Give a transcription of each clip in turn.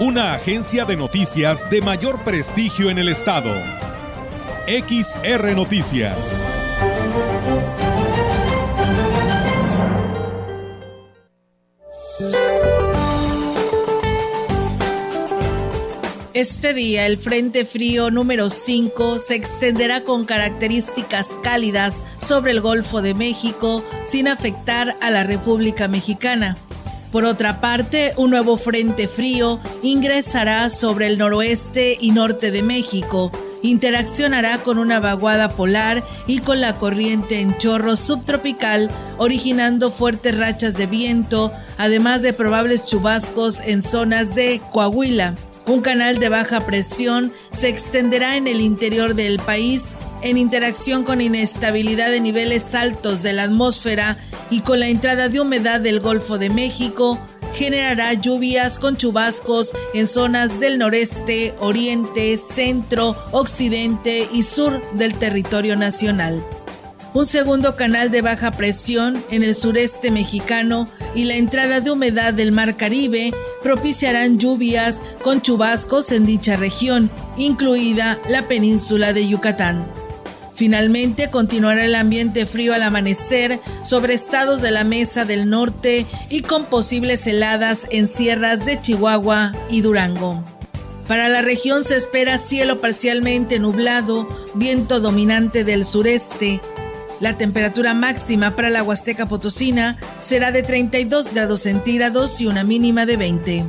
Una agencia de noticias de mayor prestigio en el estado. XR Noticias. Este día el Frente Frío número 5 se extenderá con características cálidas sobre el Golfo de México sin afectar a la República Mexicana. Por otra parte, un nuevo Frente Frío ingresará sobre el noroeste y norte de México, interaccionará con una vaguada polar y con la corriente en chorro subtropical, originando fuertes rachas de viento, además de probables chubascos en zonas de Coahuila. Un canal de baja presión se extenderá en el interior del país en interacción con inestabilidad de niveles altos de la atmósfera y con la entrada de humedad del Golfo de México, generará lluvias con chubascos en zonas del noreste, oriente, centro, occidente y sur del territorio nacional un segundo canal de baja presión en el sureste mexicano y la entrada de humedad del Mar Caribe propiciarán lluvias con chubascos en dicha región, incluida la península de Yucatán. Finalmente continuará el ambiente frío al amanecer sobre estados de la Mesa del Norte y con posibles heladas en sierras de Chihuahua y Durango. Para la región se espera cielo parcialmente nublado, viento dominante del sureste, la temperatura máxima para la Huasteca Potosina será de 32 grados centígrados y una mínima de 20.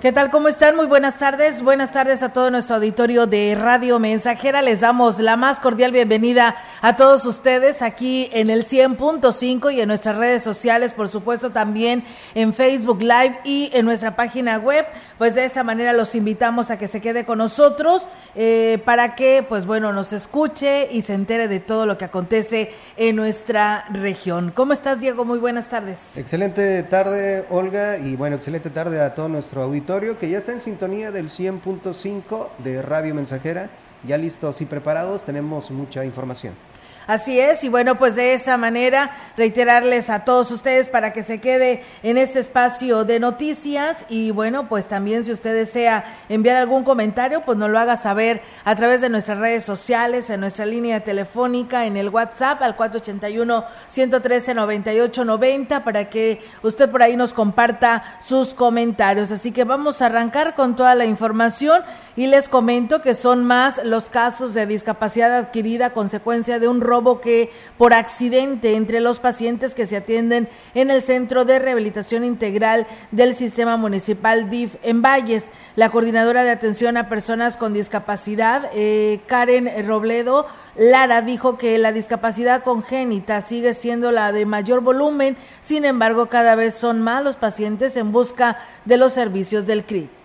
¿Qué tal? ¿Cómo están? Muy buenas tardes. Buenas tardes a todo nuestro auditorio de Radio Mensajera. Les damos la más cordial bienvenida a todos ustedes aquí en el 100.5 y en nuestras redes sociales, por supuesto también en Facebook Live y en nuestra página web. Pues de esta manera los invitamos a que se quede con nosotros eh, para que, pues bueno, nos escuche y se entere de todo lo que acontece en nuestra región. ¿Cómo estás, Diego? Muy buenas tardes. Excelente tarde, Olga, y bueno, excelente tarde a todo nuestro auditorio que ya está en sintonía del 100.5 de Radio Mensajera. Ya listos y preparados, tenemos mucha información. Así es, y bueno, pues de esa manera reiterarles a todos ustedes para que se quede en este espacio de noticias y bueno, pues también si usted desea enviar algún comentario, pues nos lo haga saber a través de nuestras redes sociales, en nuestra línea telefónica, en el WhatsApp al 481-113-9890 para que usted por ahí nos comparta sus comentarios. Así que vamos a arrancar con toda la información y les comento que son más los casos de discapacidad adquirida a consecuencia de un robo que por accidente entre los pacientes que se atienden en el Centro de Rehabilitación Integral del Sistema Municipal DIF en Valles. La coordinadora de atención a personas con discapacidad, eh, Karen Robledo, Lara dijo que la discapacidad congénita sigue siendo la de mayor volumen, sin embargo cada vez son más los pacientes en busca de los servicios del CRI.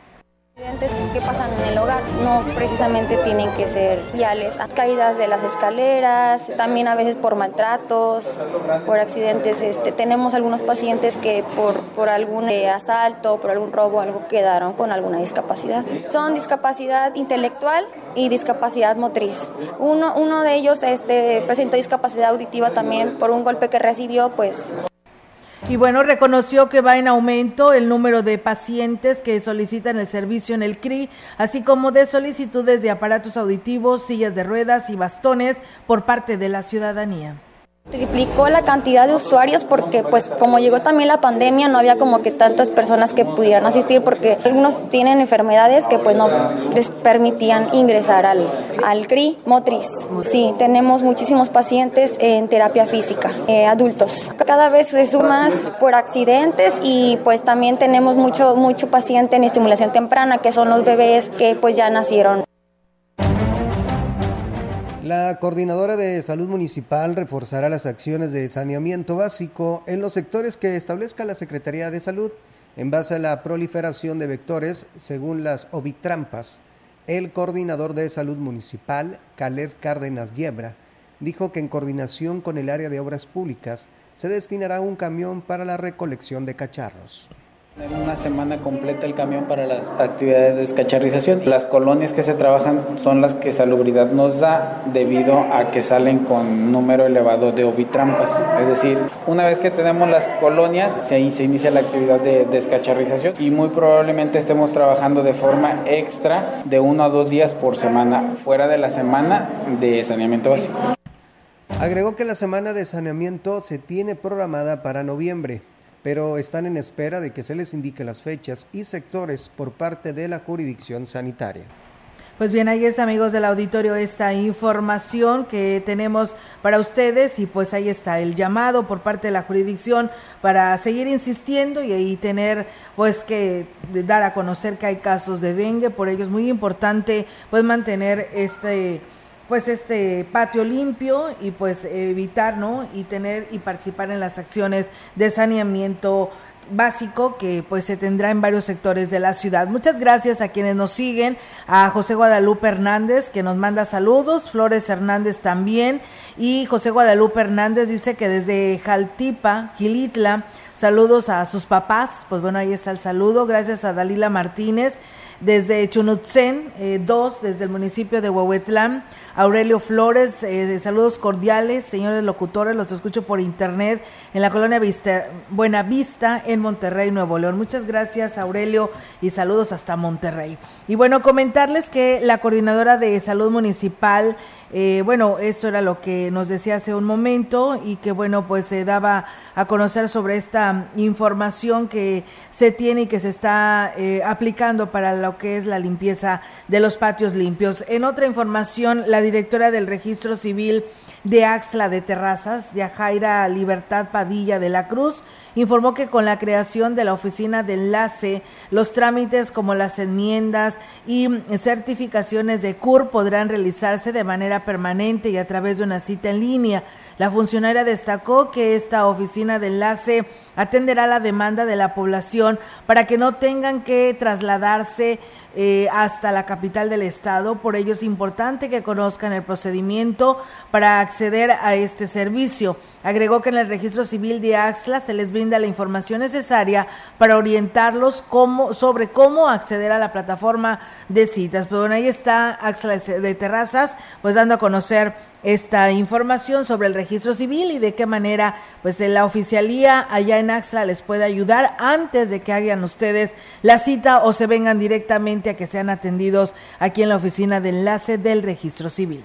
Accidentes que pasan en el hogar no precisamente tienen que ser viales, caídas de las escaleras, también a veces por maltratos, por accidentes. Este, tenemos algunos pacientes que por, por algún eh, asalto, por algún robo, algo quedaron con alguna discapacidad. Son discapacidad intelectual y discapacidad motriz. Uno, uno de ellos este, presentó discapacidad auditiva también por un golpe que recibió, pues y bueno, reconoció que va en aumento el número de pacientes que solicitan el servicio en el CRI, así como de solicitudes de aparatos auditivos, sillas de ruedas y bastones por parte de la ciudadanía. Triplicó la cantidad de usuarios porque pues como llegó también la pandemia no había como que tantas personas que pudieran asistir porque algunos tienen enfermedades que pues no les permitían ingresar al, al CRI motriz. Sí, tenemos muchísimos pacientes en terapia física, eh, adultos. Cada vez se sube más por accidentes y pues también tenemos mucho, mucho paciente en estimulación temprana que son los bebés que pues ya nacieron La coordinadora de salud municipal reforzará las acciones de saneamiento básico en los sectores que establezca la Secretaría de Salud en base a la proliferación de vectores según las ovitrampas. El coordinador de salud municipal, Caled Cárdenas Yebra, dijo que en coordinación con el área de obras públicas se destinará un camión para la recolección de cacharros. Una semana completa el camión para las actividades de descacharrización. Las colonias que se trabajan son las que salubridad nos da debido a que salen con número elevado de ovitrampas. Es decir, una vez que tenemos las colonias, se, inicia la actividad de descacharrización y muy probablemente estemos trabajando de forma extra de uno a dos días por semana, fuera de la semana de saneamiento básico. Agregó que la semana de saneamiento se tiene programada para noviembre pero están en espera de que se les indique las fechas y sectores por parte de la jurisdicción sanitaria. Pues bien, ahí es amigos del auditorio esta información que tenemos para ustedes y pues ahí está el llamado por parte de la jurisdicción para seguir insistiendo y ahí tener pues que dar a conocer que hay casos de dengue, por ello es muy importante pues mantener este pues este patio limpio y pues evitar, ¿no? Y tener y participar en las acciones de saneamiento básico que pues se tendrá en varios sectores de la ciudad. Muchas gracias a quienes nos siguen, a José Guadalupe Hernández que nos manda saludos, Flores Hernández también y José Guadalupe Hernández dice que desde Jaltipa, Gilitla, saludos a sus papás, pues bueno, ahí está el saludo, gracias a Dalila Martínez desde Chunutzen 2, eh, desde el municipio de Huehuetlán, Aurelio Flores, eh, saludos cordiales, señores locutores, los escucho por internet en la colonia Vista, Buenavista, en Monterrey, Nuevo León. Muchas gracias, Aurelio, y saludos hasta Monterrey. Y bueno, comentarles que la coordinadora de salud municipal, eh, bueno, eso era lo que nos decía hace un momento y que bueno, pues se daba a conocer sobre esta información que se tiene y que se está eh, aplicando para lo que es la limpieza de los patios limpios. En otra información, la directora del Registro Civil de Axla de Terrazas, Yajaira Libertad Padilla de la Cruz, informó que con la creación de la oficina de enlace, los trámites como las enmiendas y certificaciones de CUR podrán realizarse de manera permanente y a través de una cita en línea. La funcionaria destacó que esta oficina de enlace atenderá la demanda de la población para que no tengan que trasladarse eh, hasta la capital del estado. Por ello es importante que conozcan el procedimiento para acceder a este servicio. Agregó que en el registro civil de Axla se les brinda la información necesaria para orientarlos sobre cómo acceder a la plataforma de citas. Pero bueno, ahí está Axla de Terrazas, pues dando a conocer esta información sobre el registro civil y de qué manera pues la oficialía allá en Axla les puede ayudar antes de que hagan ustedes la cita o se vengan directamente a que sean atendidos aquí en la oficina de enlace del registro civil.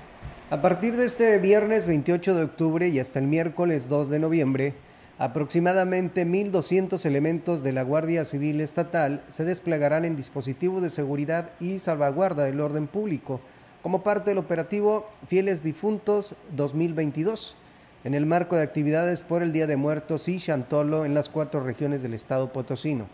A partir de este viernes 28 de octubre y hasta el miércoles 2 de noviembre, aproximadamente 1.200 elementos de la Guardia Civil Estatal se desplegarán en dispositivos de seguridad y salvaguarda del orden público como parte del operativo Fieles Difuntos 2022, en el marco de actividades por el Día de Muertos y Chantolo en las cuatro regiones del estado potosino.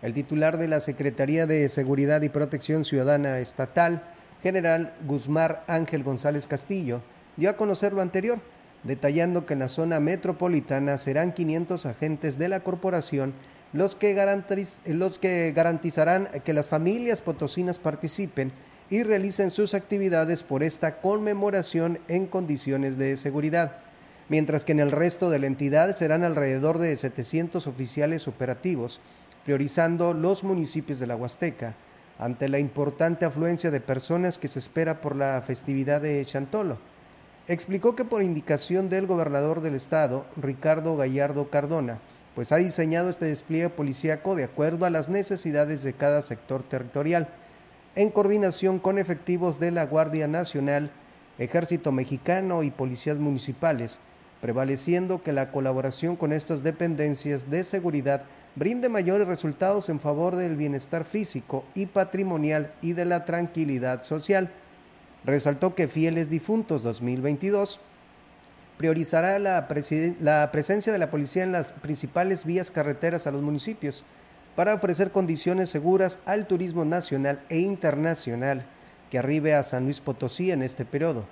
El titular de la Secretaría de Seguridad y Protección Ciudadana Estatal, general Guzmán Ángel González Castillo, dio a conocer lo anterior, detallando que en la zona metropolitana serán 500 agentes de la corporación los que, garantizarán que las familias potosinas participen y realicen sus actividades por esta conmemoración en condiciones de seguridad, mientras que en el resto de la entidad serán alrededor de 700 oficiales operativos, priorizando los municipios de la Huasteca, ante la importante afluencia de personas que se espera por la festividad de Chantolo. Explicó que por indicación del gobernador del estado, Ricardo Gallardo Cardona, pues ha diseñado este despliegue policíaco de acuerdo a las necesidades de cada sector territorial en coordinación con efectivos de la Guardia Nacional, Ejército Mexicano y policías municipales, prevaleciendo que la colaboración con estas dependencias de seguridad brinde mayores resultados en favor del bienestar físico y patrimonial y de la tranquilidad social. Resaltó que Fieles Difuntos 2022 priorizará la, presencia de la policía en las principales vías carreteras a los municipios, para ofrecer condiciones seguras al turismo nacional e internacional que arribe a San Luis Potosí en este periodo.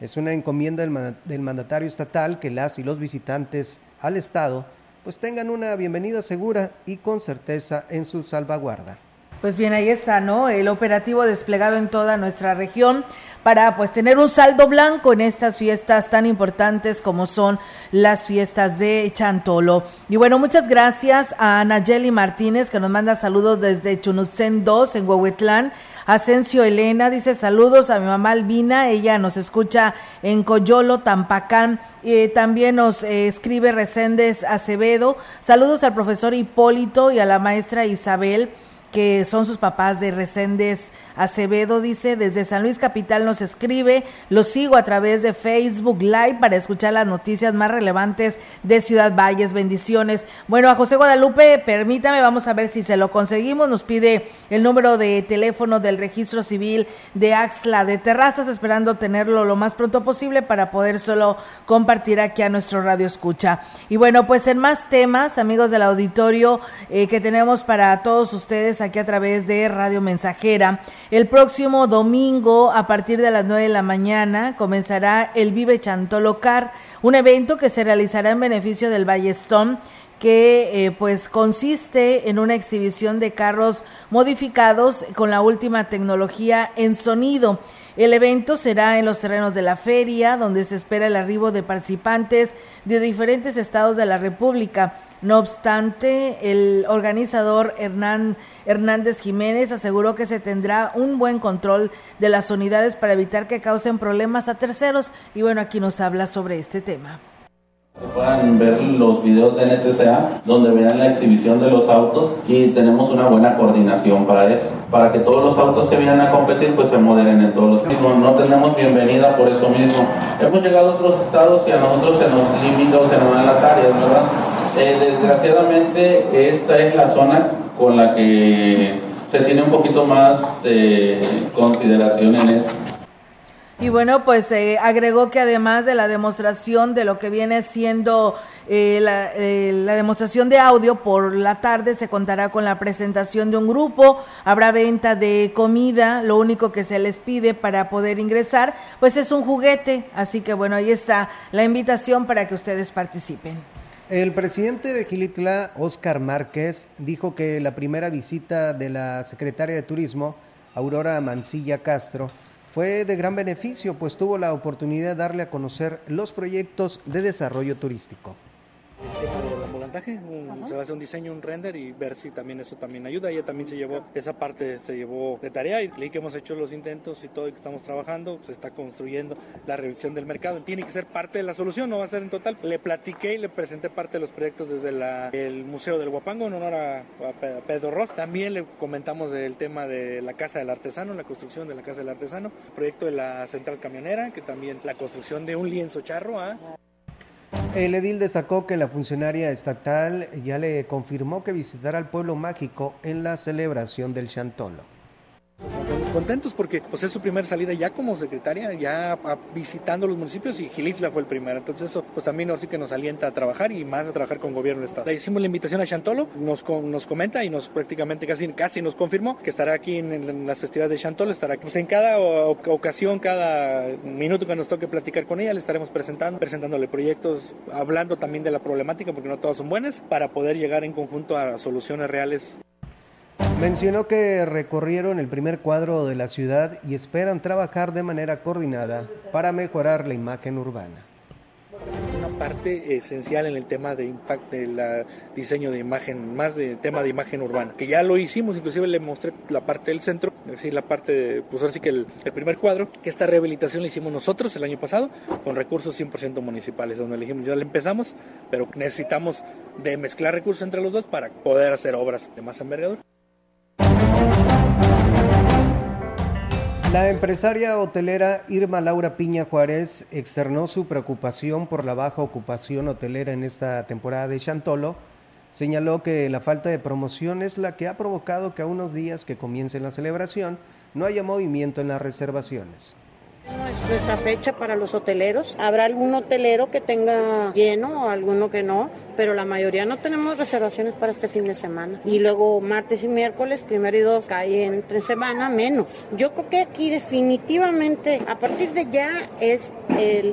Es una encomienda del mandatario estatal que las y los visitantes al Estado pues tengan una bienvenida segura y con certeza en su salvaguarda. Pues bien, ahí está, ¿no? El operativo desplegado en toda nuestra región para pues tener un saldo blanco en estas fiestas tan importantes como son las fiestas de Chantolo. Y bueno, muchas gracias a Nayeli Martínez que nos manda saludos desde Chunucén 2 en Huehuetlán. Asensio Elena dice saludos a mi mamá Albina, ella nos escucha en Coyolo, Tampacán. Eh, también nos eh, escribe Reséndez Acevedo. Saludos al profesor Hipólito y a la maestra Isabel que son sus papás de Reséndez Acevedo, dice, desde San Luis Capital nos escribe, lo sigo a través de Facebook Live para escuchar las noticias más relevantes de Ciudad Valles, bendiciones. Bueno, a José Guadalupe, permítame, vamos a ver si se lo conseguimos, nos pide el número de teléfono del registro civil de Axla de Terrazas, esperando tenerlo lo más pronto posible para poder solo compartir aquí a nuestro radio escucha. Y bueno, pues en más temas, amigos del auditorio, eh, que tenemos para todos ustedes aquí a través de Radio Mensajera, el próximo domingo, a partir de las 9 de la mañana, comenzará el Vive Chantolocar, un evento que se realizará en beneficio del Ballestón que eh, pues consiste en una exhibición de carros modificados con la última tecnología en sonido. El evento será en los terrenos de la feria, donde se espera el arribo de participantes de diferentes estados de la República. No obstante, el organizador Hernán Hernández Jiménez aseguró que se tendrá un buen control de las unidades para evitar que causen problemas a terceros. Y bueno, aquí nos habla sobre este tema. Puedan ver los videos de NTCA donde vean la exhibición de los autos y tenemos una buena coordinación para eso, para que todos los autos que vienen a competir pues se modelen en todos los no, no tenemos bienvenida por eso mismo. Hemos llegado a otros estados y a nosotros se nos limita o se nos dan las áreas, ¿verdad? Eh, desgraciadamente esta es la zona con la que se tiene un poquito más de consideración en eso. Y bueno, pues eh, agregó que además de la demostración de lo que viene siendo eh, la, la, demostración de audio, por la tarde se contará con la presentación de un grupo, habrá venta de comida, lo único que se les pide para poder ingresar, pues es un juguete, así que bueno, ahí está la invitación para que ustedes participen. El presidente de Gilitla, Óscar Márquez, dijo que la primera visita de la secretaria de Turismo, Aurora Mancilla Castro, fue de gran beneficio, pues tuvo la oportunidad de darle a conocer los proyectos de desarrollo turístico se va a hacer un diseño, un render y ver si también eso también ayuda. Ella también se llevó, esa parte se llevó de tarea y leí que hemos hecho los intentos y todo y que estamos trabajando, se está construyendo la revisión del mercado. Tiene que ser parte de la solución, no va a ser en total. Le platiqué y le presenté parte de los proyectos desde el Museo del Huapango en honor a, Pedro Ross. También le comentamos del tema de la Casa del Artesano, la construcción de la Casa del Artesano, proyecto de la Central Camionera, que también la construcción de un lienzo charro. ¿ah? El edil destacó que la funcionaria estatal ya le confirmó que visitará al pueblo mágico en la celebración del Chantolo contentos porque pues es su primera salida ya como secretaria, ya visitando los municipios y Gilitla fue el primero. Entonces eso pues también así que nos alienta a trabajar y más a trabajar con gobierno del estado. Le hicimos la invitación a Chantolo, nos, nos comenta y nos prácticamente casi, casi nos confirmó que estará aquí en, las festividades de Chantolo, estará pues en cada ocasión, cada minuto que nos toque platicar con ella, le estaremos presentando, presentándole proyectos, hablando también de la problemática porque no todas son buenas, para poder llegar en conjunto a soluciones reales Mencionó que recorrieron el primer cuadro de la ciudad y esperan trabajar de manera coordinada para mejorar la imagen urbana una parte esencial en el tema de impacto del diseño de imagen, más de tema de imagen urbana, que ya lo hicimos, inclusive le mostré la parte del centro, es decir, la parte, de, pues así que el, primer cuadro, que esta rehabilitación la hicimos nosotros el año pasado con recursos 100% municipales, donde dijimos, ya le empezamos, pero necesitamos de mezclar recursos entre los dos para poder hacer obras de más envergadura. La empresaria hotelera Irma Laura Piña Juárez externó su preocupación por la baja ocupación hotelera en esta temporada de Chantolo. Señaló que la falta de promoción es la que ha provocado que a unos días que comience la celebración no haya movimiento en las reservaciones. Es nuestra fecha para los hoteleros. Habrá algún hotelero que tenga lleno o alguno que no, pero la mayoría no tenemos reservaciones para este fin de semana. Y luego martes y miércoles, primero y dos, cae entre semana, menos. Yo creo que aquí definitivamente, a partir de ya, es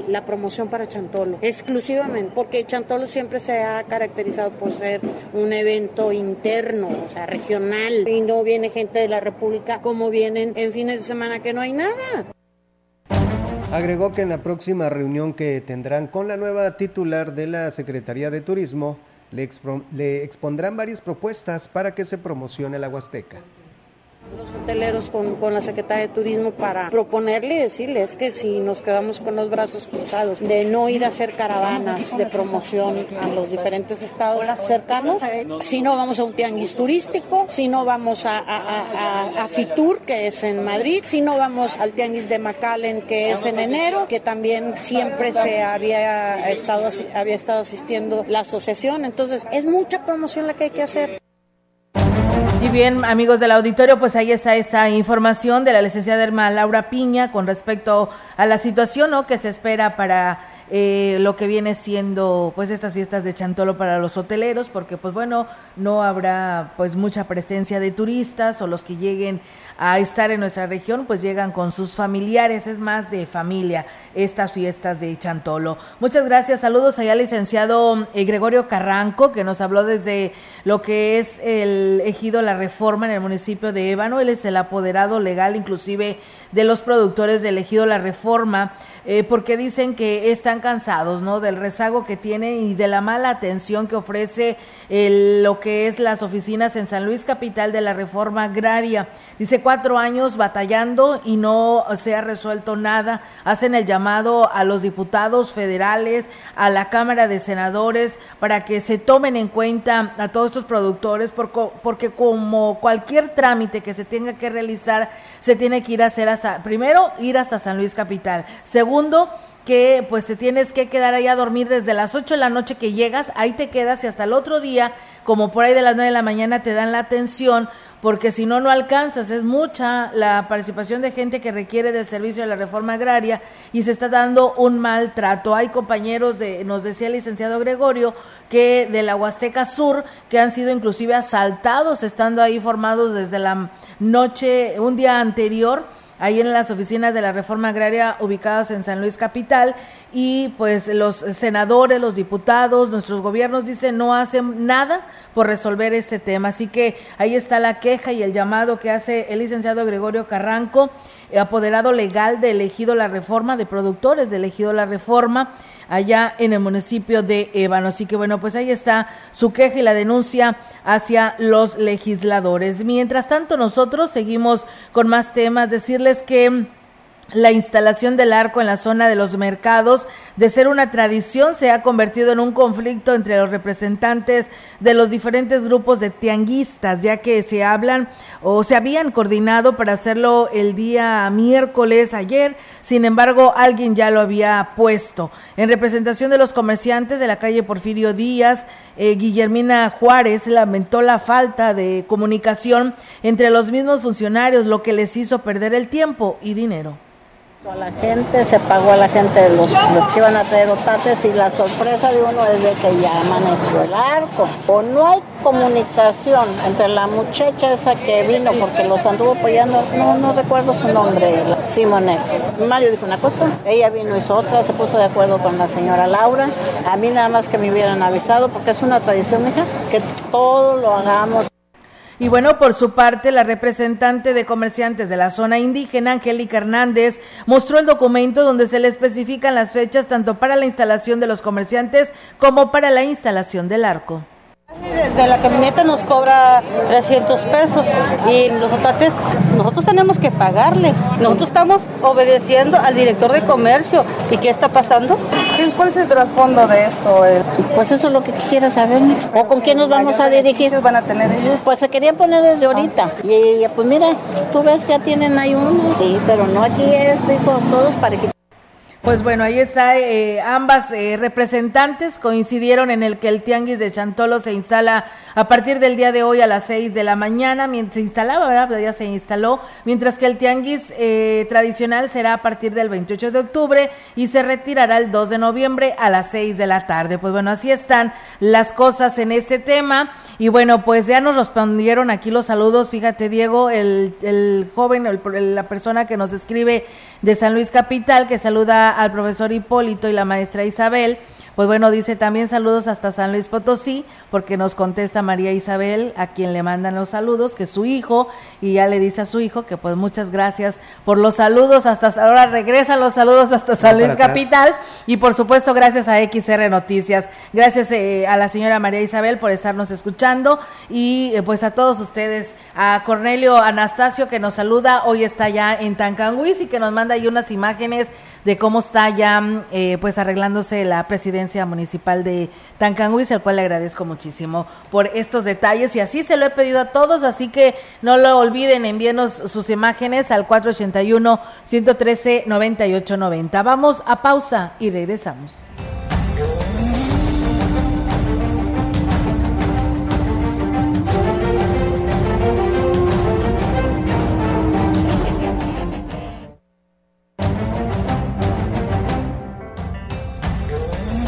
la promoción para Chantolo, exclusivamente, porque Chantolo siempre se ha caracterizado por ser un evento interno, o sea, regional, y no viene gente de la República como vienen en fines de semana que no hay nada. Agregó que en la próxima reunión que tendrán con la nueva titular de la Secretaría de Turismo, le, expondrán varias propuestas para que se promocione la Huasteca los hoteleros con, con, la Secretaría de Turismo para proponerle y decirles que si nos quedamos con los brazos cruzados de no ir a hacer caravanas de promoción a los diferentes estados cercanos, si no vamos a un tianguis turístico, si no vamos a, a, a, Fitur, que es en Madrid, si no vamos al tianguis de McAllen, que es en enero, que también siempre se había estado, había estado asistiendo la asociación. Entonces, es mucha promoción la que hay que hacer. Y bien, amigos del auditorio, pues ahí está esta información de la licenciada Herma Laura Piña con respecto a la situación ¿no? que se espera para eh, lo que viene siendo pues estas fiestas de Chantolo para los hoteleros, porque pues bueno, no habrá pues mucha presencia de turistas o los que lleguen a estar en nuestra región, pues llegan con sus familiares, es más de familia estas fiestas de Chantolo. Muchas gracias, saludos allá al licenciado eh, Gregorio Carranco, que nos habló desde lo que es el ejido La Reforma en el municipio de Ébano, él es el apoderado legal inclusive de los productores del ejido La Reforma. Eh, porque dicen que están cansados, ¿no? Del rezago que tiene y de la mala atención que ofrece lo que es las oficinas en San Luis Capital de la reforma agraria. Dice cuatro años batallando y no se ha resuelto nada. Hacen el llamado a los diputados federales, a la Cámara de Senadores, para que se tomen en cuenta a todos estos productores, porque como cualquier trámite que se tenga que realizar, se tiene que ir a hacer hasta, primero, ir hasta San Luis Capital. Que pues te tienes que quedar ahí a dormir desde las 8 de la noche que llegas, ahí te quedas y hasta el otro día, como por ahí de las 9 de la mañana te dan la atención, porque si no, no alcanzas. Es mucha la participación de gente que requiere del servicio de la reforma agraria y se está dando un maltrato. Hay compañeros, de, nos decía el licenciado Gregorio, que de la Huasteca Sur, que han sido inclusive asaltados estando ahí formados desde la noche, un día anterior ahí en las oficinas de la reforma agraria ubicadas en San Luis Capital y pues los senadores, los diputados, nuestros gobiernos dicen no hacen nada por resolver este tema. Así que ahí está la queja y el llamado que hace el licenciado Gregorio Carranco, apoderado legal de elegido la reforma, de productores de elegido la reforma allá en el municipio de Ébano. Así que bueno, pues ahí está su queja y la denuncia hacia los legisladores. Mientras tanto, nosotros seguimos con más temas, decirles que la instalación del arco en la zona de los mercados, de ser una tradición, se ha convertido en un conflicto entre los representantes de los diferentes grupos de tianguistas, ya que se hablan o se habían coordinado para hacerlo el día miércoles ayer, sin embargo alguien ya lo había puesto. En representación de los comerciantes de la calle Porfirio Díaz, eh, Guillermina Juárez lamentó la falta de comunicación entre los mismos funcionarios, lo que les hizo perder el tiempo y dinero. A la gente, se pagó a la gente los, los que iban a traer otates y la sorpresa de uno es de que ya amaneció el arco. O no hay comunicación entre la muchacha esa que vino porque los anduvo apoyando, no, no recuerdo su nombre, Simone. Mario dijo una cosa, ella vino hizo otra, se puso de acuerdo con la señora Laura. A mí nada más que me hubieran avisado porque es una tradición, mija, que todo lo hagamos. Y bueno, por su parte, la representante de comerciantes de la zona indígena, Angélica Hernández, mostró el documento donde se le especifican las fechas tanto para la instalación de los comerciantes como para la instalación del arco. De la camioneta nos cobra 300 pesos y los otates nosotros tenemos que pagarle. Nosotros estamos obedeciendo al director de comercio. ¿Y qué está pasando? ¿Cuál es el trasfondo de esto? Pues eso es lo que quisiera saber. ¿O con quién nos vamos a dirigir? van a tener ellos? Pues se querían poner desde ahorita. Y pues mira, tú ves, ya tienen ahí uno. Sí, pero no aquí es, dijo, todos para que Pues bueno, ahí está, eh, ambas eh, representantes coincidieron en el que el tianguis de Chantolo se instala a partir del día de hoy a las 6 de la mañana, se instalaba, ¿verdad? Ya se instaló, mientras que el tianguis eh, tradicional será a partir del 28 de octubre y se retirará el 2 de noviembre a las 6 de la tarde. Pues bueno, así están las cosas en este tema. Y bueno, pues ya nos respondieron aquí los saludos. Fíjate, Diego, el, el joven, la persona que nos escribe de San Luis Capital, que saluda al profesor Hipólito y la maestra Isabel. Pues bueno, dice también saludos hasta San Luis Potosí, porque nos contesta María Isabel, a quien le mandan los saludos, que es su hijo, y ya le dice a su hijo que pues muchas gracias por los saludos, hasta ahora regresan los saludos hasta San Luis Capital, y por supuesto gracias a XR Noticias, gracias eh, a la señora María Isabel por estarnos escuchando, y eh, pues a todos ustedes, a Cornelio Anastasio que nos saluda, hoy está ya en Tancanguis y que nos manda ahí unas imágenes de cómo está ya eh, pues arreglándose la presidencia municipal de Tancanguis, al cual le agradezco muchísimo por estos detalles y así se lo he pedido a todos, así que no lo olviden, envíenos sus imágenes al 481 113 9890. Vamos a pausa y regresamos.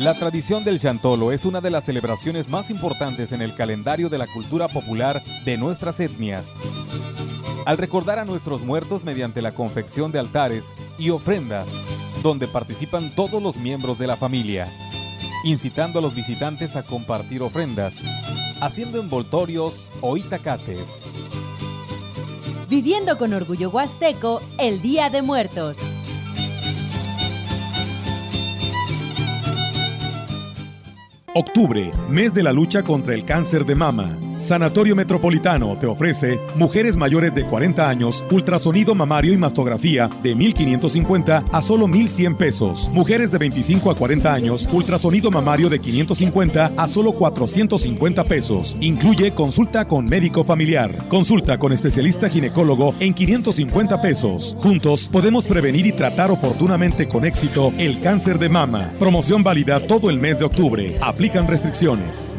La tradición del Chantolo es una de las celebraciones más importantes en el calendario de la cultura popular de nuestras etnias. Al recordar a nuestros muertos mediante la confección de altares y ofrendas, donde participan todos los miembros de la familia, incitando a los visitantes a compartir ofrendas, haciendo envoltorios o itacates. Viviendo con orgullo huasteco el Día de Muertos. Octubre, mes de la lucha contra el cáncer de mama. Sanatorio Metropolitano te ofrece mujeres mayores de 40 años, ultrasonido mamario y mastografía de 1.550 a solo 1.100 pesos. Mujeres de 25 a 40 años, ultrasonido mamario de 550 a solo 450 pesos. Incluye consulta con médico familiar. Consulta con especialista ginecólogo en 550 pesos. Juntos podemos prevenir y tratar oportunamente con éxito el cáncer de mama. Promoción válida todo el mes de octubre. Aplican restricciones.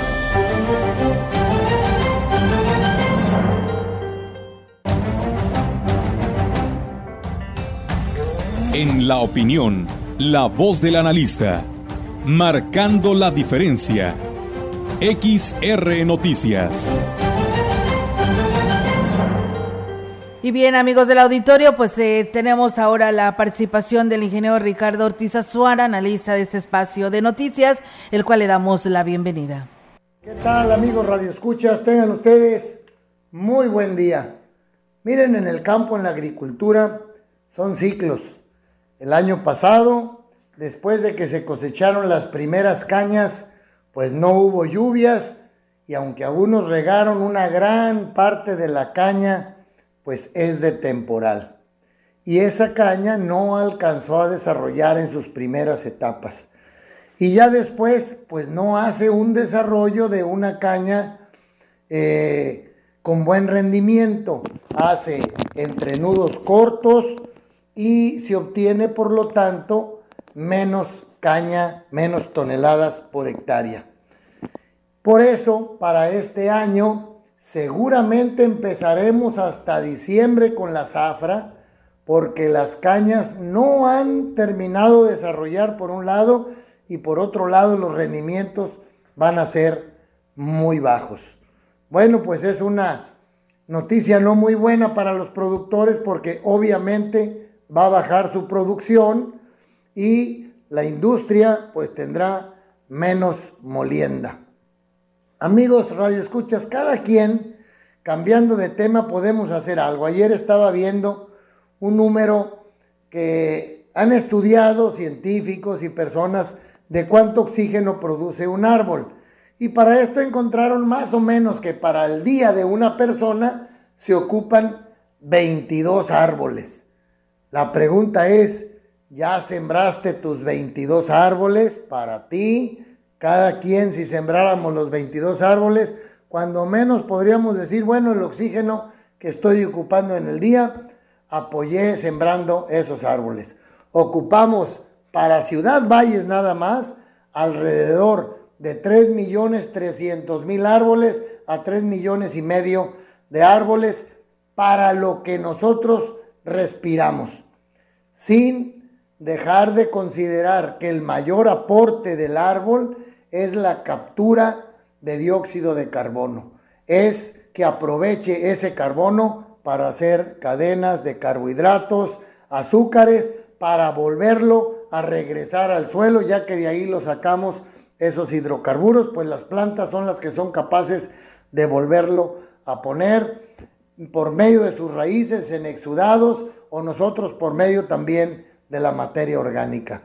En la opinión, la voz del analista, marcando la diferencia. XR Noticias. Y bien, amigos del auditorio, pues eh, tenemos ahora la participación del ingeniero Ricardo Ortiz Azuara, analista de este espacio de noticias, el cual le damos la bienvenida. ¿Qué tal, amigos Radio Escuchas? Tengan ustedes muy buen día. Miren, en el campo, en la agricultura, son ciclos. El año pasado, después de que se cosecharon las primeras cañas, pues no hubo lluvias y aunque algunos regaron una gran parte de la caña, pues es de temporal. Y esa caña no alcanzó a desarrollar en sus primeras etapas. Y ya después, pues no hace un desarrollo de una caña eh, con buen rendimiento. Hace entrenudos cortos y se obtiene, por lo tanto, menos caña, menos toneladas por hectárea. Por eso, para este año, seguramente empezaremos hasta diciembre con la zafra, porque las cañas no han terminado de desarrollar por un lado y por otro lado los rendimientos van a ser muy bajos. Bueno, pues es una noticia no muy buena para los productores porque obviamente va a bajar su producción y la industria pues tendrá menos molienda. Amigos Radio Escuchas, cada quien, cambiando de tema, podemos hacer algo. Ayer estaba viendo un número que han estudiado científicos y personas de cuánto oxígeno produce un árbol. Y para esto encontraron más o menos que para el día de una persona se ocupan 22 árboles. La pregunta es, ¿ya sembraste tus 22 árboles para ti? cada quien si sembráramos los 22 árboles, cuando menos podríamos decir, bueno, el oxígeno que estoy ocupando en el día, apoyé sembrando esos árboles. Ocupamos para Ciudad Valles nada más alrededor de 3 millones 300 mil árboles a 3 millones y medio de árboles para lo que nosotros respiramos, sin dejar de considerar que el mayor aporte del árbol es la captura de dióxido de carbono. Es que aproveche ese carbono para hacer cadenas de carbohidratos, azúcares, para volverlo a regresar al suelo, ya que de ahí lo sacamos esos hidrocarburos, pues las plantas son las que son capaces de volverlo a poner por medio de sus raíces en exudados o nosotros por medio también de la materia orgánica.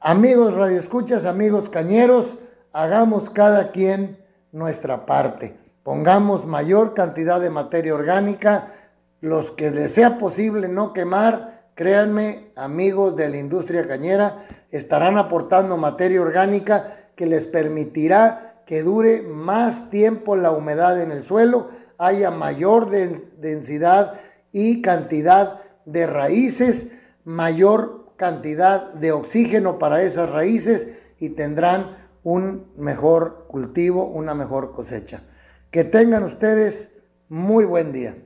Amigos radioescuchas, amigos cañeros, hagamos cada quien nuestra parte. Pongamos mayor cantidad de materia orgánica, los que les sea posible no quemar, créanme, amigos de la industria cañera, estarán aportando materia orgánica que les permitirá que dure más tiempo la humedad en el suelo, haya mayor densidad y cantidad de raíces, mayor cantidad de oxígeno para esas raíces y tendrán un mejor cultivo, una mejor cosecha. Que tengan ustedes muy buen día.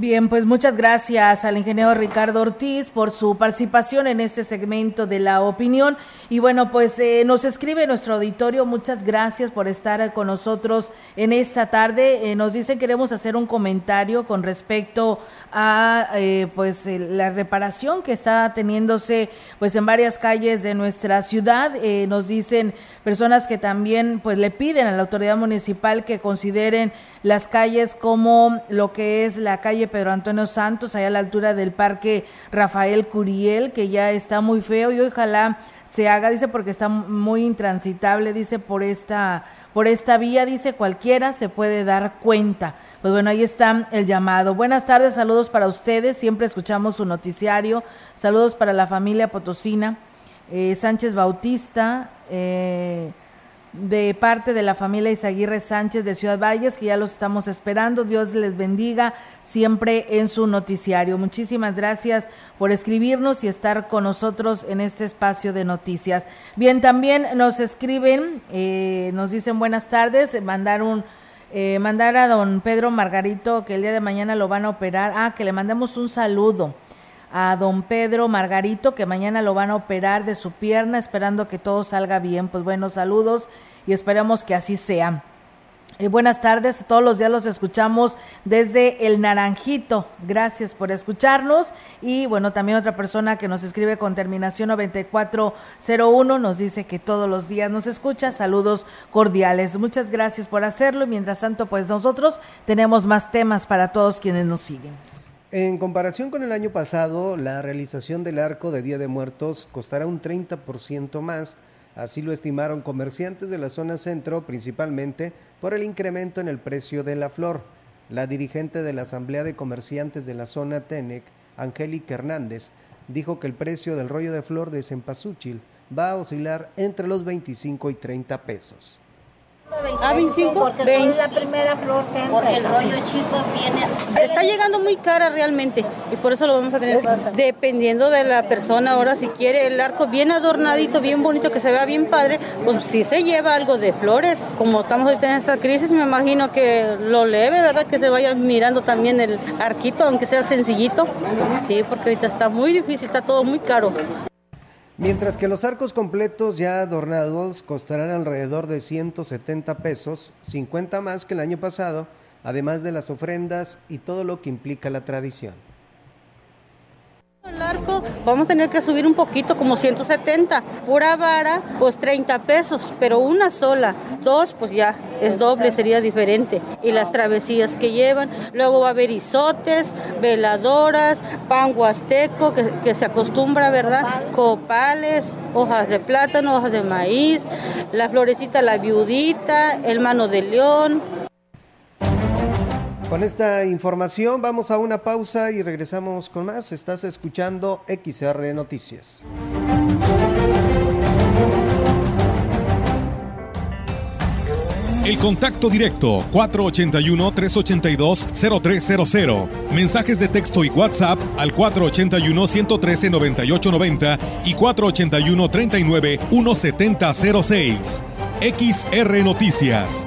Bien, pues muchas gracias al ingeniero Ricardo Ortiz por su participación en este segmento de la opinión. Y bueno, pues eh, nos escribe nuestro auditorio, muchas gracias por estar con nosotros en esta tarde. Eh, nos dicen queremos hacer un comentario con respecto a eh, pues la reparación que está teniéndose pues en varias calles de nuestra ciudad. nos dicen personas que también pues le piden a la autoridad municipal que consideren las calles como lo que es la calle Pedro Antonio Santos, allá a la altura del Parque Rafael Curiel, que ya está muy feo y ojalá se haga, dice, porque está muy intransitable, dice, por esta, por esta vía, dice, cualquiera se puede dar cuenta. Pues bueno, ahí está el llamado. Buenas tardes, saludos para ustedes, siempre escuchamos su noticiario, saludos para la familia Potosina, eh, Sánchez Bautista, eh, de parte de la familia Isaguirre Sánchez de Ciudad Valles, que ya los estamos esperando. Dios les bendiga siempre en su noticiario. Muchísimas gracias por escribirnos y estar con nosotros en este espacio de noticias. Bien, también nos escriben, eh, nos dicen buenas tardes, mandar un... Eh, mandar a don Pedro Margarito que el día de mañana lo van a operar. Ah, que le mandemos un saludo a don Pedro Margarito, que mañana lo van a operar de su pierna, esperando que todo salga bien. Pues bueno, saludos y esperamos que así sea. Eh, buenas tardes, todos los días los escuchamos desde el Naranjito. Gracias por escucharnos. Y bueno, también otra persona que nos escribe con terminación 9401 nos dice que todos los días nos escucha. Saludos cordiales. Muchas gracias por hacerlo. Mientras tanto, pues nosotros tenemos más temas para todos quienes nos siguen. En comparación con el año pasado, la realización del arco de Día de Muertos costará un 30% más. Así lo estimaron comerciantes de la zona centro, principalmente por el incremento en el precio de la flor. La dirigente de la Asamblea de Comerciantes de la zona Tenec, Angélica Hernández, dijo que el precio del rollo de flor de cempasúchil va a oscilar entre los 25 y 30 pesos. A 25, porque 20. la primera flor que entra. Porque el rollo chico viene. Está llegando muy cara realmente y por eso lo vamos a tener. Dependiendo de la persona, ahora si quiere el arco bien adornadito, bien bonito, que se vea bien padre, pues si se lleva algo de flores. Como estamos ahorita en esta crisis, me imagino que lo leve, ¿verdad? Que se vaya mirando también el arquito, aunque sea sencillito. Sí, porque ahorita está muy difícil, está todo muy caro. Mientras que los arcos completos ya adornados costarán alrededor de 170 pesos, 50 más que el año pasado, además de las ofrendas y todo lo que implica la tradición. El arco vamos a tener que subir un poquito, como 170. Pura vara, pues 30 pesos, pero una sola. Dos, pues ya es doble, sería diferente. Y las travesías que llevan. Luego va a haber isotes, veladoras, pan huasteco, que, que se acostumbra, ¿verdad? Copales, hojas de plátano, hojas de maíz, la florecita, la viudita, el mano de león. Con esta información vamos a una pausa y regresamos con más. Estás escuchando XR Noticias. El contacto directo 481-382-0300. Mensajes de texto y WhatsApp al 481-113-9890 y 481-39-1706. XR Noticias.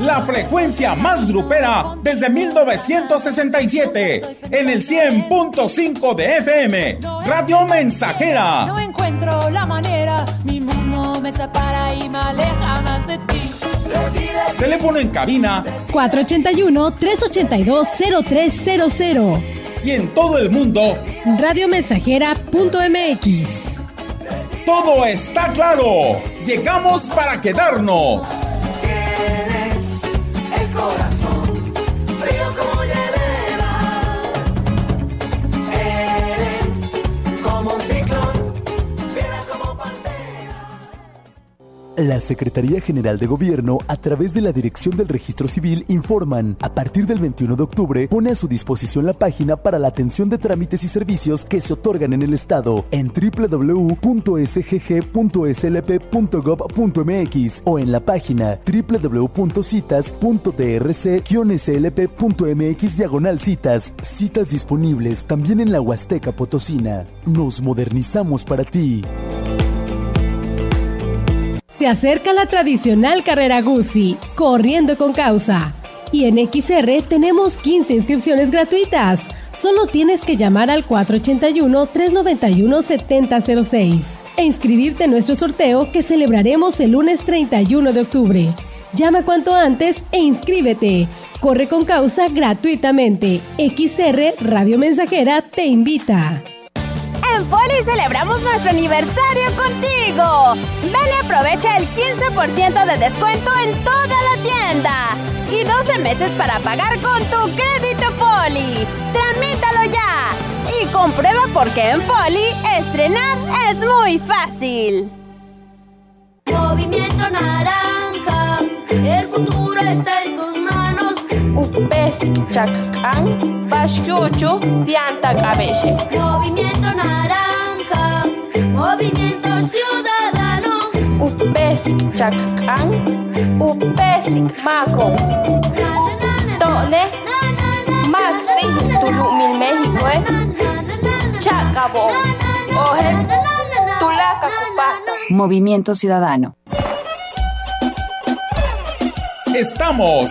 La frecuencia más grupera desde 1967 en el 100.5 de FM. Radio Mensajera. No encuentro la manera, mi mundo me separa y me aleja más de ti. Teléfono en cabina 481-382-0300. y en todo el mundo. Radiomensajera.mx. Todo está claro. Llegamos para quedarnos. La Secretaría General de Gobierno, a través de la Dirección del Registro Civil, informan, a partir del 21 de octubre, pone a su disposición la página para la atención de trámites y servicios que se otorgan en el Estado en www.sgg.slp.gov.mx o en la página www.citas.drc-slp.mx diagonal citas. Citas disponibles también en la Huasteca Potosina. Nos modernizamos para ti. Se acerca la tradicional carrera Guzzi, corriendo con causa. Y en XR tenemos 15 inscripciones gratuitas. Solo tienes que llamar al 481-391-7006 e inscribirte en nuestro sorteo que celebraremos el lunes 31 de octubre. Llama cuanto antes e inscríbete. Corre con causa gratuitamente. XR Radio Mensajera te invita. En Foli celebramos nuestro aniversario contigo. Ven y aprovecha el 15% de descuento en toda la tienda. Y 12 meses para pagar con tu crédito Foli. Tramítalo ya. Y comprueba por qué en Foli estrenar es muy fácil. Movimiento naranja, el futuro está en. Upes chacán, pascucho, tianta cabece. Movimiento naranja, movimiento ciudadano. Upes chacán, upes maco. Tone, maxi, tulu mil México, eh. Chacabo, oje, tulaca Movimiento Ciudadano. Estamos,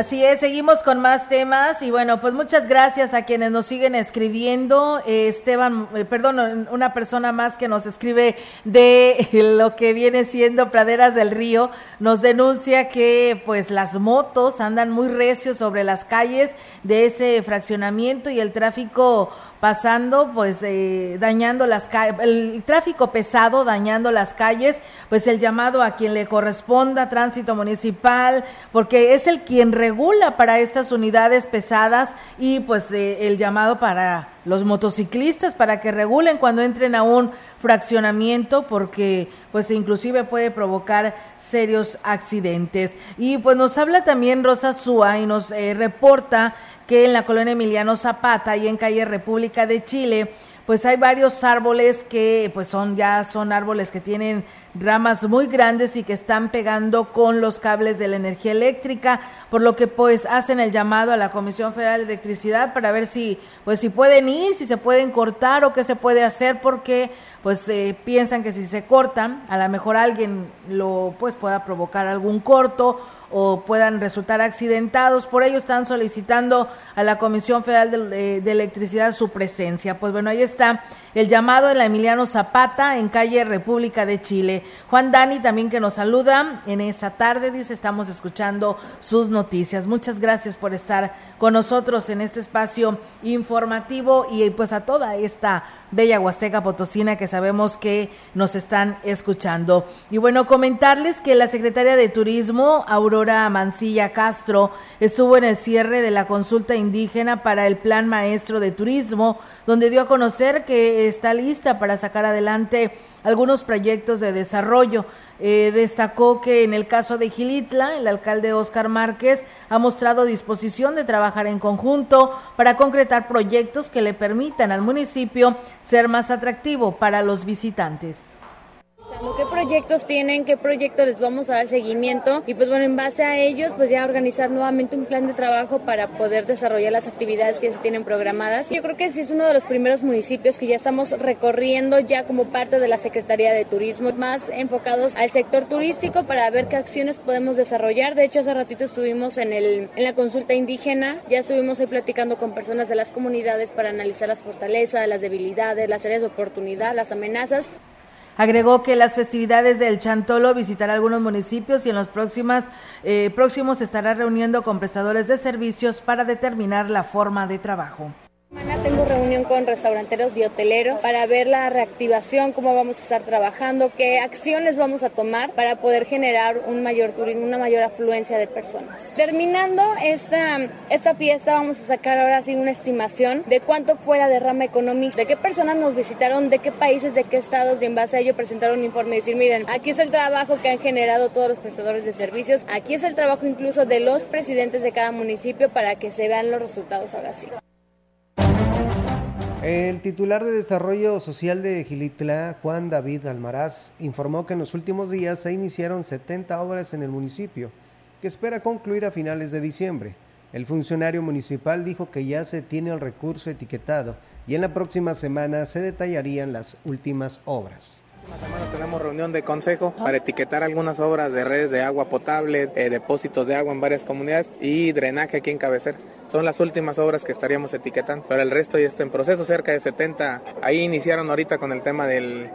Así es, seguimos con más temas y bueno, pues muchas gracias a quienes nos siguen escribiendo. Esteban, eh, perdón, una persona más que nos escribe de lo que viene siendo Praderas del Río, nos denuncia que pues las motos andan muy recios sobre las calles de este fraccionamiento y el tráfico pasando, pues eh, dañando las calles, el tráfico pesado dañando las calles, pues el llamado a quien le corresponda, tránsito municipal, porque es el quien regula para estas unidades pesadas y pues eh, el llamado para los motociclistas para que regulen cuando entren a un fraccionamiento porque pues inclusive puede provocar serios accidentes. Y pues nos habla también Rosa Súa y nos eh, reporta que en la colonia Emiliano Zapata y en calle República de Chile, pues hay varios árboles que pues son ya son árboles que tienen ramas muy grandes y que están pegando con los cables de la energía eléctrica, por lo que pues hacen el llamado a la Comisión Federal de Electricidad para ver si pues si pueden ir, si se pueden cortar o qué se puede hacer porque pues eh, piensan que si se cortan, a lo mejor alguien lo pues pueda provocar algún corto o puedan resultar accidentados. Por ello están solicitando a la Comisión Federal de, de, Electricidad su presencia. Pues bueno, ahí está el llamado de la Emiliano Zapata en calle República de Chile. Juan Dani también que nos saluda en esa tarde, dice, estamos escuchando sus noticias. Muchas gracias por estar con nosotros en este espacio informativo y pues a toda esta bella Huasteca Potosina que sabemos que nos están escuchando. Y bueno, comentarles que la secretaria de Turismo, Aurora Mancilla Castro, estuvo en el cierre de la consulta indígena para el Plan Maestro de Turismo, donde dio a conocer que está lista para sacar adelante algunos proyectos de desarrollo. Eh, destacó que en el caso de Gilitla, el alcalde Oscar Márquez ha mostrado disposición de trabajar en conjunto para concretar proyectos que le permitan al municipio ser más atractivo para los visitantes. ¿Qué proyectos tienen? ¿Qué proyectos les vamos a dar seguimiento? Y pues bueno, en base a ellos, pues ya organizar nuevamente un plan de trabajo para poder desarrollar las actividades que se tienen programadas. Yo creo que sí es uno de los primeros municipios que ya estamos recorriendo ya como parte de la Secretaría de Turismo, más enfocados al sector turístico para ver qué acciones podemos desarrollar. De hecho, hace ratito estuvimos en, el, en la consulta indígena, ya estuvimos ahí platicando con personas de las comunidades para analizar las fortalezas, las debilidades, las áreas de oportunidad, las amenazas. Agregó que las festividades del Chantolo visitará algunos municipios y en los próximas, eh, próximos estará reuniendo con prestadores de servicios para determinar la forma de trabajo. Reunión con restauranteros y hoteleros para ver la reactivación, cómo vamos a estar trabajando, qué acciones vamos a tomar para poder generar un mayor turismo, una mayor afluencia de personas. Terminando esta, esta fiesta vamos a sacar ahora sí una estimación de cuánto fue la derrama económica, de qué personas nos visitaron, de qué países, de qué estados y en base a ello presentar un informe y decir, miren, aquí es el trabajo que han generado todos los prestadores de servicios, aquí es el trabajo incluso de los presidentes de cada municipio para que se vean los resultados ahora sí. El titular de Desarrollo Social de Gilitla, Juan David Almaraz, informó que en los últimos días se iniciaron 70 obras en el municipio, que espera concluir a finales de diciembre. El funcionario municipal dijo que ya se tiene el recurso etiquetado y en la próxima semana se detallarían las últimas obras. Esta semana tenemos reunión de consejo para etiquetar algunas obras de redes de agua potable, eh, depósitos de agua en varias comunidades y drenaje aquí en Cabecera. Son las últimas obras que estaríamos etiquetando, pero el resto ya está en proceso, cerca de 70. Ahí iniciaron ahorita con el tema del,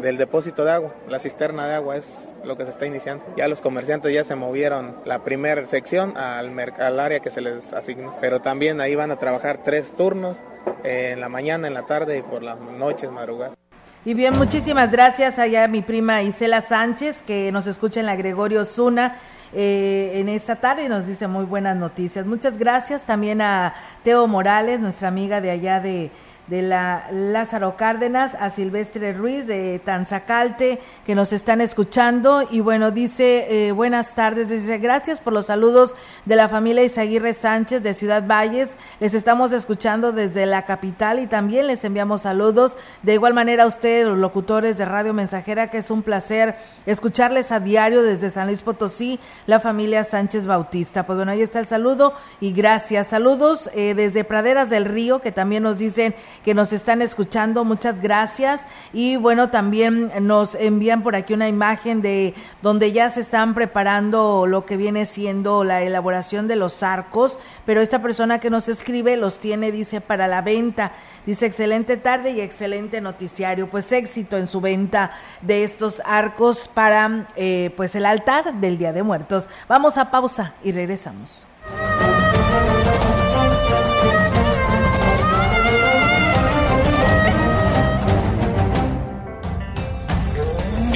del depósito de agua, la cisterna de agua es lo que se está iniciando. Ya los comerciantes ya se movieron la primera sección al, al área que se les asignó, pero también ahí van a trabajar tres turnos, eh, en la mañana, en la tarde y por las noches, madrugadas. Y bien, muchísimas gracias allá a mi prima Isela Sánchez, que nos escucha en la Gregorio Zuna. Eh, en esta tarde y nos dice muy buenas noticias. Muchas gracias también a Teo Morales, nuestra amiga de allá de, de la Lázaro Cárdenas, a Silvestre Ruiz de Tanzacalte, que nos están escuchando. Y bueno, dice, eh, buenas tardes, dice, gracias por los saludos de la familia Isaguirre Sánchez de Ciudad Valles. Les estamos escuchando desde la capital y también les enviamos saludos. De igual manera a ustedes, los locutores de Radio Mensajera, que es un placer escucharles a diario desde San Luis Potosí, la familia Sánchez Bautista. Pues bueno, ahí está el saludo y gracias. Saludos eh, desde Praderas del Río, que también nos dicen que nos están escuchando. Muchas gracias. Y bueno, también nos envían por aquí una imagen de donde ya se están preparando lo que viene siendo la elaboración de los arcos, pero esta persona que nos escribe los tiene, dice, para la venta. Dice, excelente tarde y excelente noticiario. Pues éxito en su venta de estos arcos para eh, pues el altar del Día de Muertos. Vamos a pausa y regresamos.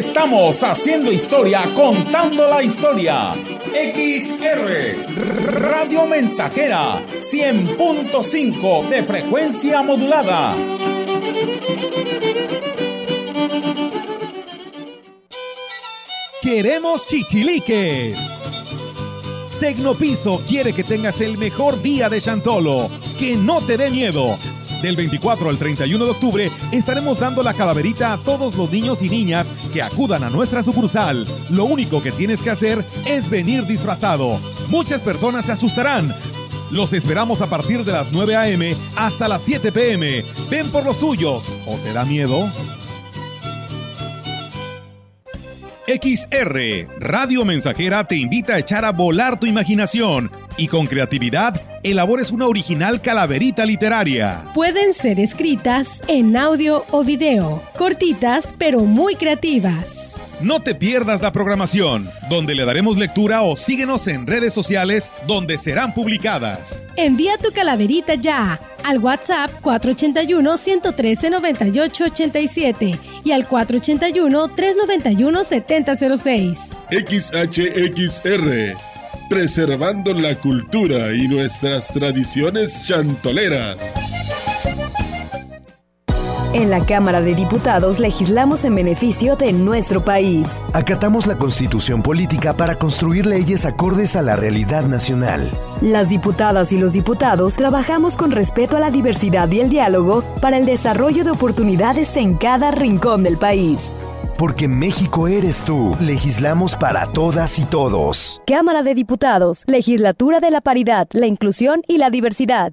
Estamos haciendo historia, contando la historia. XR Radio Mensajera 100.5 de frecuencia modulada. Queremos chichiliques. Tecnopiso quiere que tengas el mejor día de Chantolo. Que no te dé miedo. Del 24 al 31 de octubre estaremos dando la calaverita a todos los niños y niñas que acudan a nuestra sucursal. Lo único que tienes que hacer es venir disfrazado. Muchas personas se asustarán. Los esperamos a partir de las 9 a.m. hasta las 7 p.m. Ven por los tuyos. ¿O te da miedo? XR, Radio Mensajera te invita a echar a volar tu imaginación y con creatividad elabores una original calaverita literaria. Pueden ser escritas en audio o video, cortitas pero muy creativas. No te pierdas la programación, donde le daremos lectura o síguenos en redes sociales donde serán publicadas. Envía tu calaverita ya al WhatsApp 481-113-9887 y al 481-391-7006. XHXR, preservando la cultura y nuestras tradiciones chantoleras. En la Cámara de Diputados legislamos en beneficio de nuestro país. Acatamos la constitución política para construir leyes acordes a la realidad nacional. Las diputadas y los diputados trabajamos con respeto a la diversidad y el diálogo para el desarrollo de oportunidades en cada rincón del país. Porque México eres tú. Legislamos para todas y todos. Cámara de Diputados, Legislatura de la Paridad, la Inclusión y la Diversidad.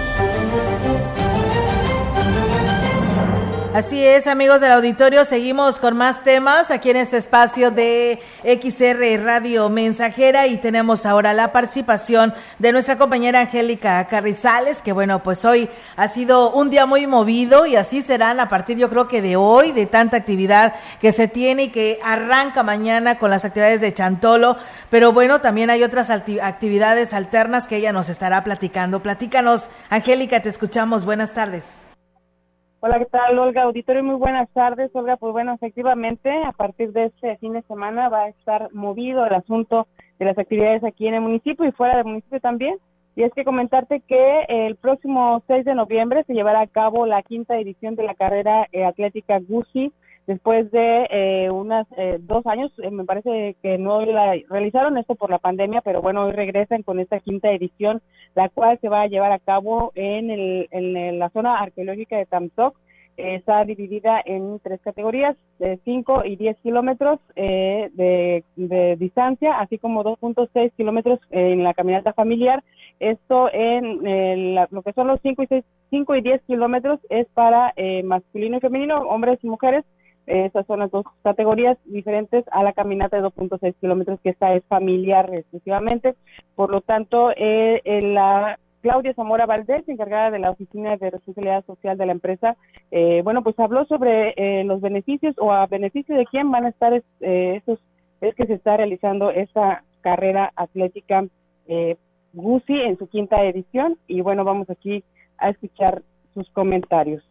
Así es, amigos del auditorio, seguimos con más temas aquí en este espacio de XR Radio Mensajera y tenemos ahora la participación de nuestra compañera Angélica Carrizales, que bueno, pues hoy ha sido un día muy movido y así serán a partir yo creo que de hoy, de tanta actividad que se tiene y que arranca mañana con las actividades de Chantolo, pero bueno, también hay otras actividades alternas que ella nos estará platicando. Platícanos, Angélica, te escuchamos, buenas tardes. Hola, ¿qué tal, Olga? Auditorio, muy buenas tardes. Olga, pues bueno, efectivamente, a partir de este fin de semana va a estar movido el asunto de las actividades aquí en el municipio y fuera del municipio también. Y es que comentarte que el próximo 6 de noviembre se llevará a cabo la quinta edición de la carrera eh, atlética GUSI después de eh, unas eh, dos años, eh, me parece que no la realizaron esto por la pandemia, pero bueno, hoy regresan con esta quinta edición, la cual se va a llevar a cabo en, el, en la zona arqueológica de Tamtoc. está dividida en tres categorías, de 5 y 10 kilómetros eh, de, de, distancia, así como 2.6 kilómetros en la caminata familiar. Esto en eh, lo que son los 5 y, 6, 5 y 10 kilómetros es para eh, masculino y femenino, hombres y mujeres. Esas son las dos categorías diferentes a la caminata de 2.6 kilómetros, que esta es familiar exclusivamente. Por lo tanto, en la Claudia Zamora Valdés, encargada de la Oficina de Responsabilidad Social de la empresa, eh, bueno, pues habló sobre eh, los beneficios o a beneficio de quién van a estar eh, esos, es que se está realizando esa carrera atlética eh, GUSI en su quinta edición y bueno, vamos aquí a escuchar sus comentarios.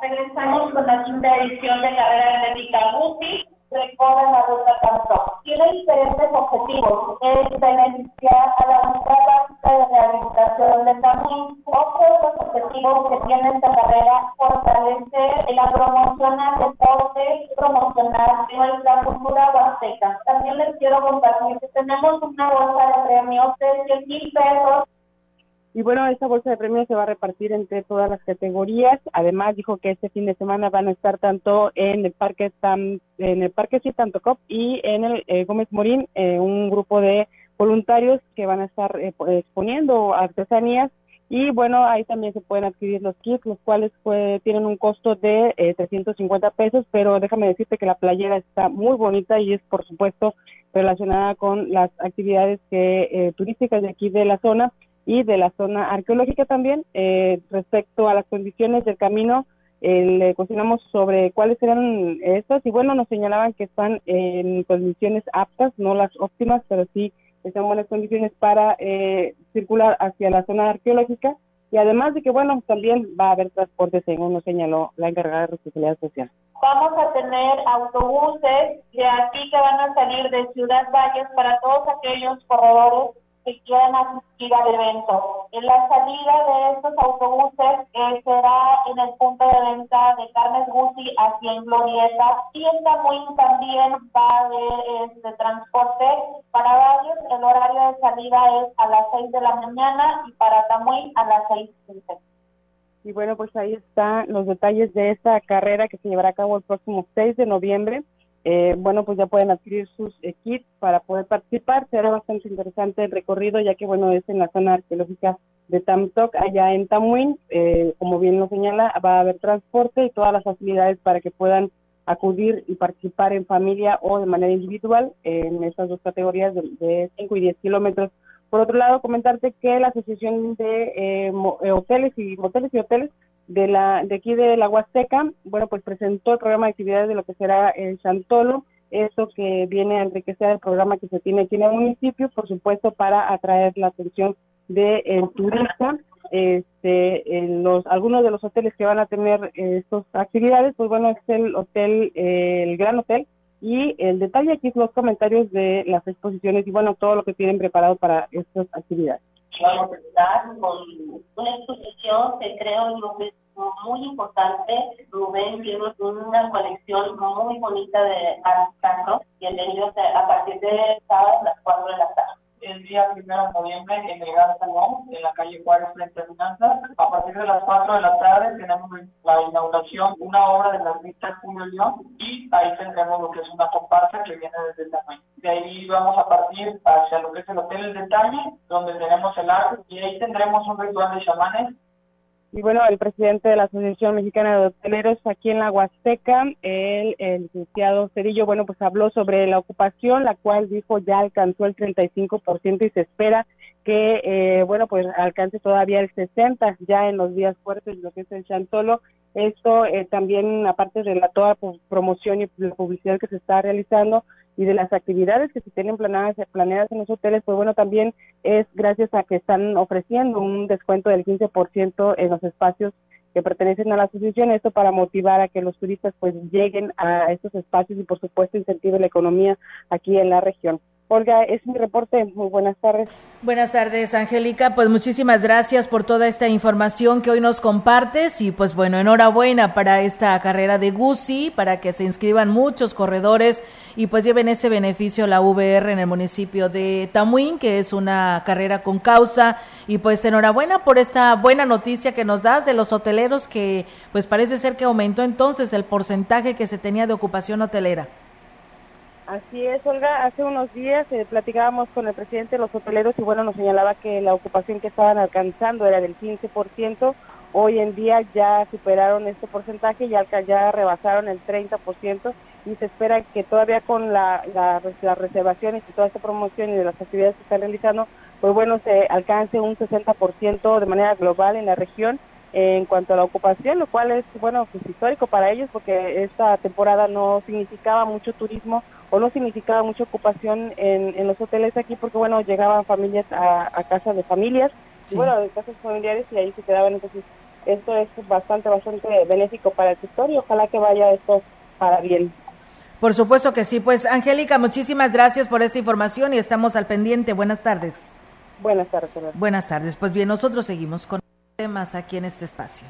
Regresamos con la quinta edición de carrera atlética GUSI recorre la ruta tanto. Tiene diferentes objetivos. Es beneficiar a la unidad básica de rehabilitación de Tamín. Otro de los objetivos que tiene esta carrera, fortalecer la promoción al deporte, promocionar nuestra cultura huasteca. También les quiero compartir que tenemos una bolsa de premios de 100 mil pesos y bueno, esta bolsa de premios se va a repartir entre todas las categorías. Además, dijo que este fin de semana van a estar tanto en el Parque Tam, en el Parque Cop y en el eh, Gómez Morín, eh, un grupo de voluntarios que van a estar eh, exponiendo artesanías. Y bueno, ahí también se pueden adquirir los kits, los cuales pues, tienen un costo de 350 pesos, pero déjame decirte que la playera está muy bonita y es, por supuesto, relacionada con las actividades que, turísticas de aquí de la zona y de la zona arqueológica también. Eh, respecto a las condiciones del camino, eh, le cuestionamos sobre cuáles eran estas y bueno, nos señalaban que están en condiciones aptas, no las óptimas, pero sí están en buenas condiciones para eh, circular hacia la zona arqueológica y además de que bueno, también va a haber transporte según nos señaló la encargada de responsabilidad social. Vamos a tener autobuses de aquí que van a salir de Ciudad Valles para todos aquellos corredores que quieran asistir al evento. En la salida de estos autobuses eh, será en el punto de venta de carnes Gucci hacia en Glorieta y en Tamuín también va a haber este transporte para varios. El horario de salida es a las 6 de la mañana y para Tamuín a las 6.15. Y bueno, pues ahí están los detalles de esta carrera que se llevará a cabo el próximo 6 de noviembre eh, bueno, pues ya pueden adquirir sus eh, kits para poder participar. Será bastante interesante el recorrido, ya que, bueno, es en la zona arqueológica de Tamtoc, allá en Tamuín. Eh, como bien lo señala, va a haber transporte y todas las facilidades para que puedan acudir y participar en familia o de manera individual en estas dos categorías de, 5 y 10 kilómetros. Por otro lado, comentarte que la Asociación de Hoteles y Hoteles y Hoteles de la de aquí de la Huasteca, bueno, pues presentó el programa de actividades de lo que será el Chantolo, eso que viene a enriquecer el programa que se tiene aquí en el municipio, por supuesto, para atraer la atención del de turista. Este, en los algunos de los hoteles que van a tener estas actividades, pues bueno, es el hotel, el Gran Hotel, y el detalle aquí es los comentarios de las exposiciones y bueno, todo lo que tienen preparado para estas actividades vamos a estar con una exposición que creo que es muy importante. Rubén tiene una colección muy bonita de arte y el ellos a partir de sábado a las 4 de la tarde el día 1 de noviembre en el Gran Salón, en la calle Juárez frente a Finanzas. A partir de las 4 de la tarde tenemos la inauguración, una obra del artista Julio León y ahí tendremos lo que es una comparsa que viene desde el tamaño. De ahí vamos a partir hacia lo que es el Hotel El Detalle, donde tenemos el arte y ahí tendremos un ritual de chamanes y bueno, el presidente de la Asociación Mexicana de Hoteleros aquí en la Huasteca, el, el, licenciado Cedillo, bueno, pues habló sobre la ocupación, la cual dijo ya alcanzó el 35% y se espera que, eh, bueno, pues alcance todavía el 60% ya en los días fuertes, lo que es el Chantolo. Esto eh, también, aparte de la toda pues, promoción y la publicidad que se está realizando, y de las actividades que se tienen planeadas, planeadas en los hoteles, pues bueno, también es gracias a que están ofreciendo un descuento del 15% en los espacios que pertenecen a la asociación, esto para motivar a que los turistas pues lleguen a estos espacios y por supuesto incentive la economía aquí en la región. Olga, es mi reporte. Muy buenas tardes. Buenas tardes, Angélica. Pues muchísimas gracias por toda esta información que hoy nos compartes y pues bueno, enhorabuena para esta carrera de GUSI, para que se inscriban muchos corredores y pues lleven ese beneficio la VR en el municipio de Tamuín, que es una carrera con causa y pues enhorabuena por esta buena noticia que nos das de los hoteleros que pues parece ser que aumentó entonces el porcentaje que se tenía de ocupación hotelera. Así es, Olga. Hace unos días eh, platicábamos con el presidente de los hoteleros y bueno, nos señalaba que la ocupación que estaban alcanzando era del 15%. Hoy en día ya superaron este porcentaje, ya, ya rebasaron el 30% y se espera que todavía con la, la, las reservaciones y toda esta promoción y de las actividades que están realizando, pues bueno, se alcance un 60% de manera global en la región en cuanto a la ocupación, lo cual es, bueno, pues histórico para ellos porque esta temporada no significaba mucho turismo o no significaba mucha ocupación en, en los hoteles aquí porque, bueno, llegaban familias a, a casas de familias, y bueno, de casas familiares y ahí se quedaban. Entonces, esto es bastante, bastante benéfico para el sector y ojalá que vaya esto para bien. Por supuesto que sí. Pues, Angélica, muchísimas gracias por esta información y estamos al pendiente. Buenas tardes. Buenas tardes. Buenas tardes. Pues bien, nosotros seguimos con temas aquí en este espacio.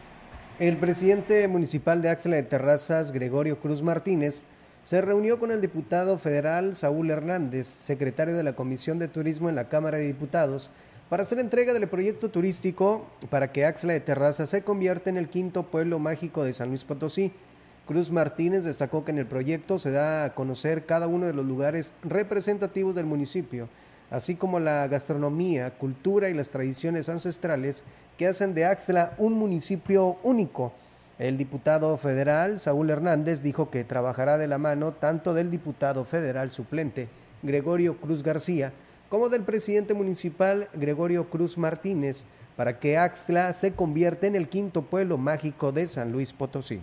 El presidente municipal de Axla de Terrazas, Gregorio Cruz Martínez, se reunió con el diputado federal Saúl Hernández, secretario de la Comisión de Turismo en la Cámara de Diputados, para hacer entrega del proyecto turístico para que Axla de Terrazas se convierta en el quinto pueblo mágico de San Luis Potosí. Cruz Martínez destacó que en el proyecto se da a conocer cada uno de los lugares representativos del municipio, así como la gastronomía, cultura y las tradiciones ancestrales que hacen de Axla un municipio único. El diputado federal Saúl Hernández dijo que trabajará de la mano tanto del diputado federal suplente Gregorio Cruz García como del presidente municipal Gregorio Cruz Martínez para que Axla se convierta en el quinto pueblo mágico de San Luis Potosí.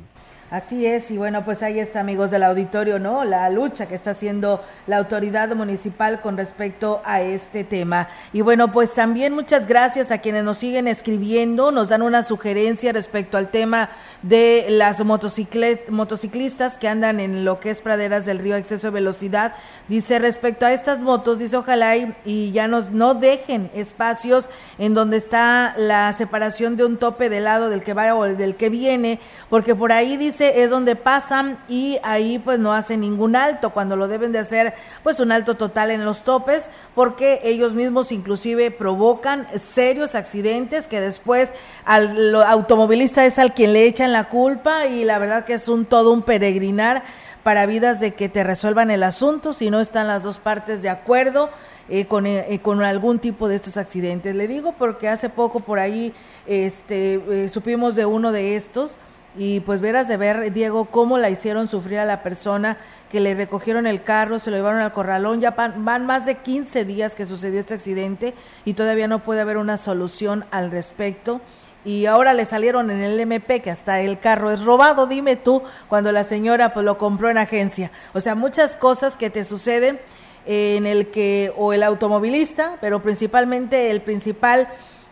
Así es, y bueno, pues ahí está, amigos del auditorio, ¿no? La lucha que está haciendo la autoridad municipal con respecto a este tema. Y bueno, pues también muchas gracias a quienes nos siguen escribiendo, nos dan una sugerencia respecto al tema de las motociclistas que andan en lo que es praderas del río exceso de velocidad. Dice, respecto a estas motos, dice, ojalá y, y ya nos no dejen espacios en donde está la separación de un tope del lado del que va o del que viene, porque por ahí dice, es donde pasan y ahí pues no hacen ningún alto, cuando lo deben de hacer pues un alto total en los topes, porque ellos mismos inclusive provocan serios accidentes que después al automovilista es al quien le echan la culpa y la verdad que es un todo un peregrinar para vidas de que te resuelvan el asunto si no están las dos partes de acuerdo. Eh, con, eh, con, algún tipo de estos accidentes. Le digo porque hace poco por ahí este, eh, supimos de uno de estos y pues verás de ver, Diego, cómo la hicieron sufrir a la persona que le recogieron el carro, se lo llevaron al corralón. Ya van, más de 15 días que sucedió este accidente y todavía no puede haber una solución al respecto. Y ahora le salieron en el MP que hasta el carro es robado, dime tú, cuando la señora pues lo compró en agencia. O sea, muchas cosas que te suceden en el que, o el automovilista, pero principalmente el principal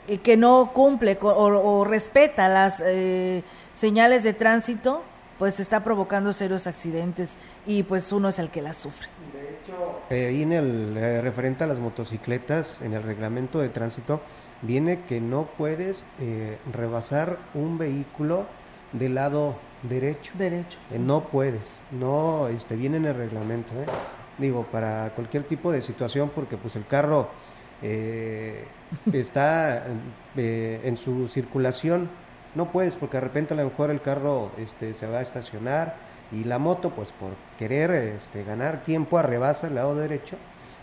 eh, que no cumple o, respeta las... Eh, señales de tránsito, pues está provocando serios accidentes y pues uno es el que las sufre. De hecho, eh, ahí en el eh, referente a las motocicletas, en el reglamento de tránsito, viene que no puedes eh, rebasar un vehículo del lado derecho. Derecho. no puedes, no este, viene en el reglamento. Digo, para cualquier tipo de situación, porque pues el carro está en su circulación no puedes porque de repente a lo mejor el carro este, se va a estacionar y la moto pues por querer este, ganar tiempo arrebasa el lado derecho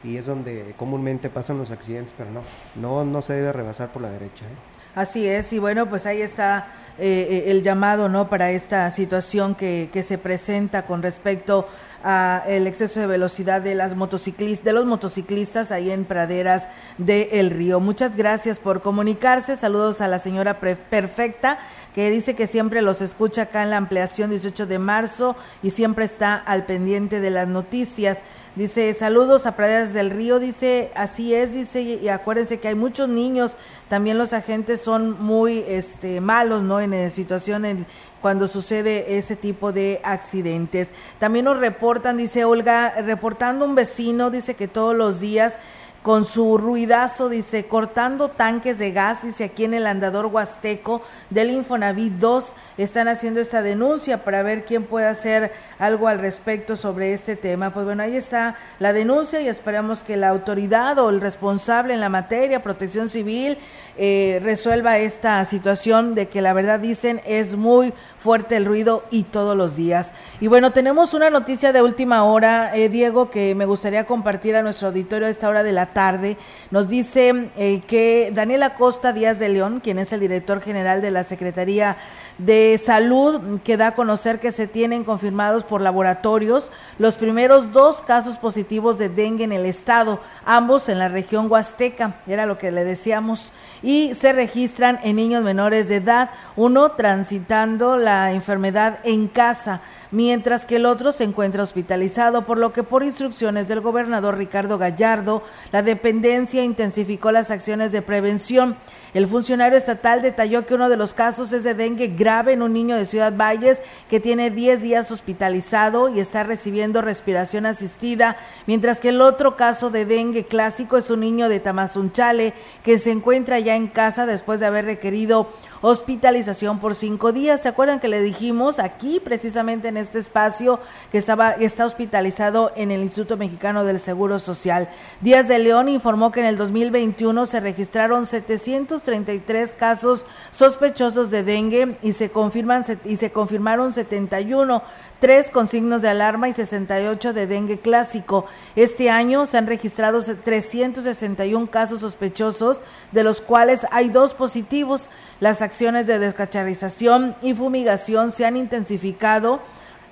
y es donde comúnmente pasan los accidentes, pero no, no, no se debe rebasar por la derecha. ¿eh? Así es, y bueno, pues ahí está eh, eh, el llamado, ¿no? Para esta situación que, que se presenta con respecto a el exceso de velocidad de las motociclistas, de los motociclistas ahí en praderas de El Río. Muchas gracias por comunicarse. Saludos a la señora Perfecta que dice que siempre los escucha acá en la ampliación 18 de marzo y siempre está al pendiente de las noticias. Dice, saludos a Praderas del Río, dice, así es, dice, y acuérdense que hay muchos niños, también los agentes son muy este, malos, ¿no? En, en situación en, cuando sucede ese tipo de accidentes. También nos reportan, dice Olga, reportando un vecino, dice que todos los días con su ruidazo, dice, cortando tanques de gas, dice aquí en el andador huasteco del Infonavit 2, están haciendo esta denuncia para ver quién puede hacer algo al respecto sobre este tema. Pues bueno, ahí está la denuncia y esperamos que la autoridad o el responsable en la materia, protección civil, eh, resuelva esta situación de que la verdad dicen es muy fuerte el ruido y todos los días. Y bueno, tenemos una noticia de última hora, eh, Diego, que me gustaría compartir a nuestro auditorio a esta hora de la tarde. Nos dice eh, que Daniel Acosta Díaz de León, quien es el director general de la Secretaría de Salud, que da a conocer que se tienen confirmados por laboratorios los primeros dos casos positivos de dengue en el estado, ambos en la región huasteca, era lo que le decíamos, y se registran en niños menores de edad, uno transitando la enfermedad en casa mientras que el otro se encuentra hospitalizado, por lo que por instrucciones del gobernador Ricardo Gallardo, la dependencia intensificó las acciones de prevención. El funcionario estatal detalló que uno de los casos es de dengue grave en un niño de Ciudad Valles que tiene 10 días hospitalizado y está recibiendo respiración asistida, mientras que el otro caso de dengue clásico es un niño de Tamazunchale que se encuentra ya en casa después de haber requerido hospitalización por cinco días. ¿Se acuerdan que le dijimos aquí, precisamente en este espacio, que estaba, está hospitalizado en el Instituto Mexicano del Seguro Social? Díaz de León informó que en el 2021 se registraron 733 casos sospechosos de dengue y se confirman y se confirmaron 71 tres con signos de alarma y 68 de dengue clásico. Este año se han registrado 361 casos sospechosos, de los cuales hay dos positivos. Las acciones de descacharización y fumigación se han intensificado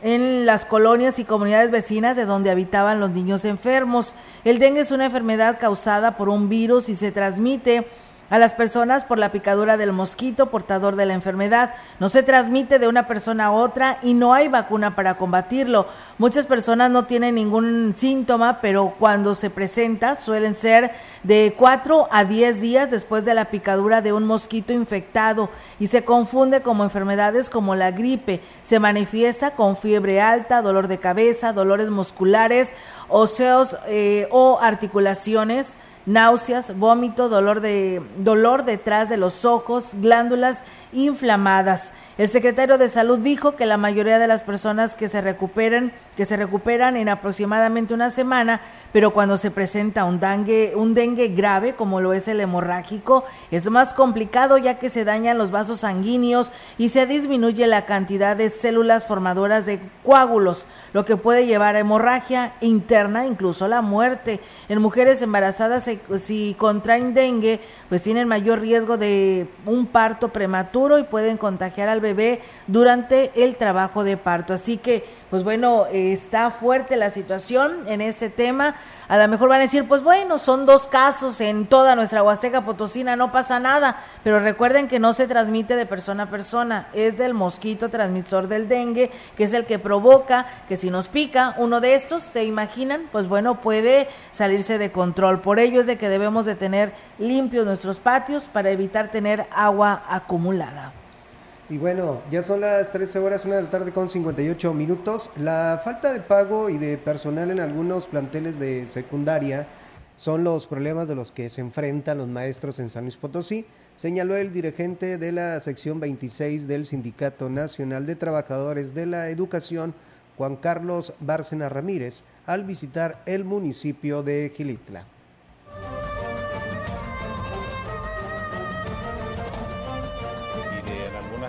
en las colonias y comunidades vecinas de donde habitaban los niños enfermos. El dengue es una enfermedad causada por un virus y se transmite a las personas por la picadura del mosquito portador de la enfermedad. No se transmite de una persona a otra y no hay vacuna para combatirlo. Muchas personas no tienen ningún síntoma, pero cuando se presenta suelen ser de 4 a 10 días después de la picadura de un mosquito infectado y se confunde como enfermedades como la gripe. Se manifiesta con fiebre alta, dolor de cabeza, dolores musculares, óseos eh, o articulaciones náuseas, vómito, dolor de dolor detrás de los ojos, glándulas inflamadas. El secretario de Salud dijo que la mayoría de las personas que se recuperen, que se recuperan en aproximadamente una semana, pero cuando se presenta un dengue, un dengue grave, como lo es el hemorrágico, es más complicado ya que se dañan los vasos sanguíneos y se disminuye la cantidad de células formadoras de coágulos, lo que puede llevar a hemorragia interna, incluso la muerte. En mujeres embarazadas, si contraen dengue, pues tienen mayor riesgo de un parto prematuro y pueden contagiar al bebé durante el trabajo de parto. Así que, pues bueno, está fuerte la situación en ese tema. A lo mejor van a decir, pues bueno, son dos casos en toda nuestra Huasteca Potosina, no pasa nada. Pero recuerden que no se transmite de persona a persona, es del mosquito transmisor del dengue, que es el que provoca que si nos pica uno de estos, se imaginan, pues bueno, puede salirse de control. Por ello es de que debemos de tener limpios nuestros patios para evitar tener agua acumulada. Y bueno, ya son las 13 horas, una de la tarde con 58 minutos. La falta de pago y de personal en algunos planteles de secundaria son los problemas de los que se enfrentan los maestros en San Luis Potosí, señaló el dirigente de la sección 26 del Sindicato Nacional de Trabajadores de la Educación, Juan Carlos Bárcena Ramírez, al visitar el municipio de Gilitla.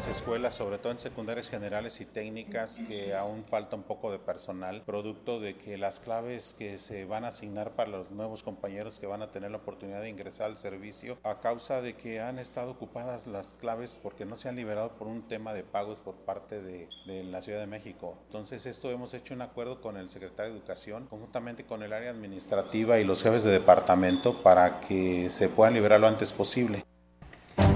Escuelas, sobre todo en secundarias generales y técnicas, que aún falta un poco de personal, producto de que las claves que se van a asignar para los nuevos compañeros que van a tener la oportunidad de ingresar al servicio, a causa de que han estado ocupadas las claves porque no se han liberado por un tema de pagos por parte de, de la Ciudad de México. Entonces, esto hemos hecho un acuerdo con el secretario de Educación, conjuntamente con el área administrativa y los jefes de departamento, para que se puedan liberar lo antes posible.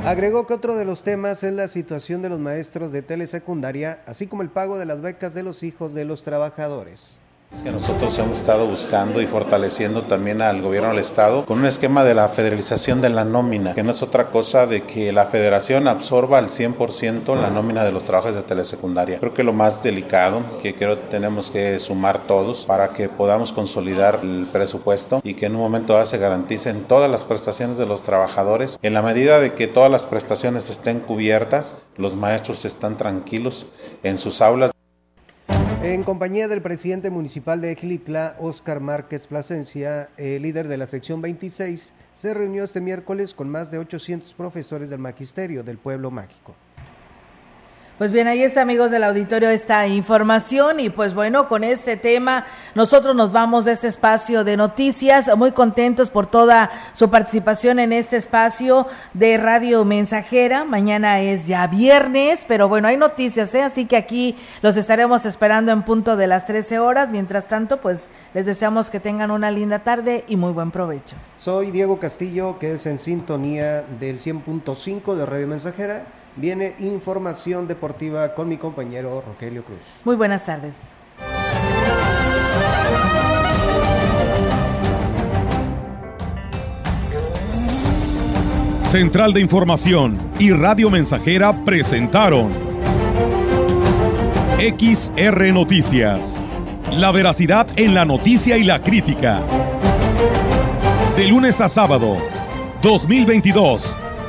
Agregó que otro de los temas es la situación de los maestros de telesecundaria, así como el pago de las becas de los hijos de los trabajadores. Que nosotros hemos estado buscando y fortaleciendo también al gobierno del estado con un esquema de la federalización de la nómina, que no es otra cosa de que la federación absorba al 100% la nómina de los trabajos de telesecundaria. Creo que lo más delicado que creo tenemos que sumar todos para que podamos consolidar el presupuesto y que en un momento dado se garanticen todas las prestaciones de los trabajadores. En la medida de que todas las prestaciones estén cubiertas, los maestros están tranquilos en sus aulas. En compañía del presidente municipal de Ejilitla, Óscar Márquez Plasencia, líder de la sección 26, se reunió este miércoles con más de 800 profesores del magisterio del pueblo mágico. Pues bien, ahí está, amigos del auditorio, esta información. Y pues bueno, con este tema, nosotros nos vamos de este espacio de noticias, muy contentos por toda su participación en este espacio de Radio Mensajera. Mañana es ya viernes, pero bueno, hay noticias, ¿eh? así que aquí los estaremos esperando en punto de las 13 horas. Mientras tanto, pues les deseamos que tengan una linda tarde y muy buen provecho. Soy Diego Castillo, que es en sintonía del 100.5 de Radio Mensajera viene información deportiva con mi compañero Rogelio Cruz. Muy buenas tardes. Central de Información y Radio Mensajera presentaron XR Noticias. La veracidad en la noticia y la crítica. De lunes a sábado, 2022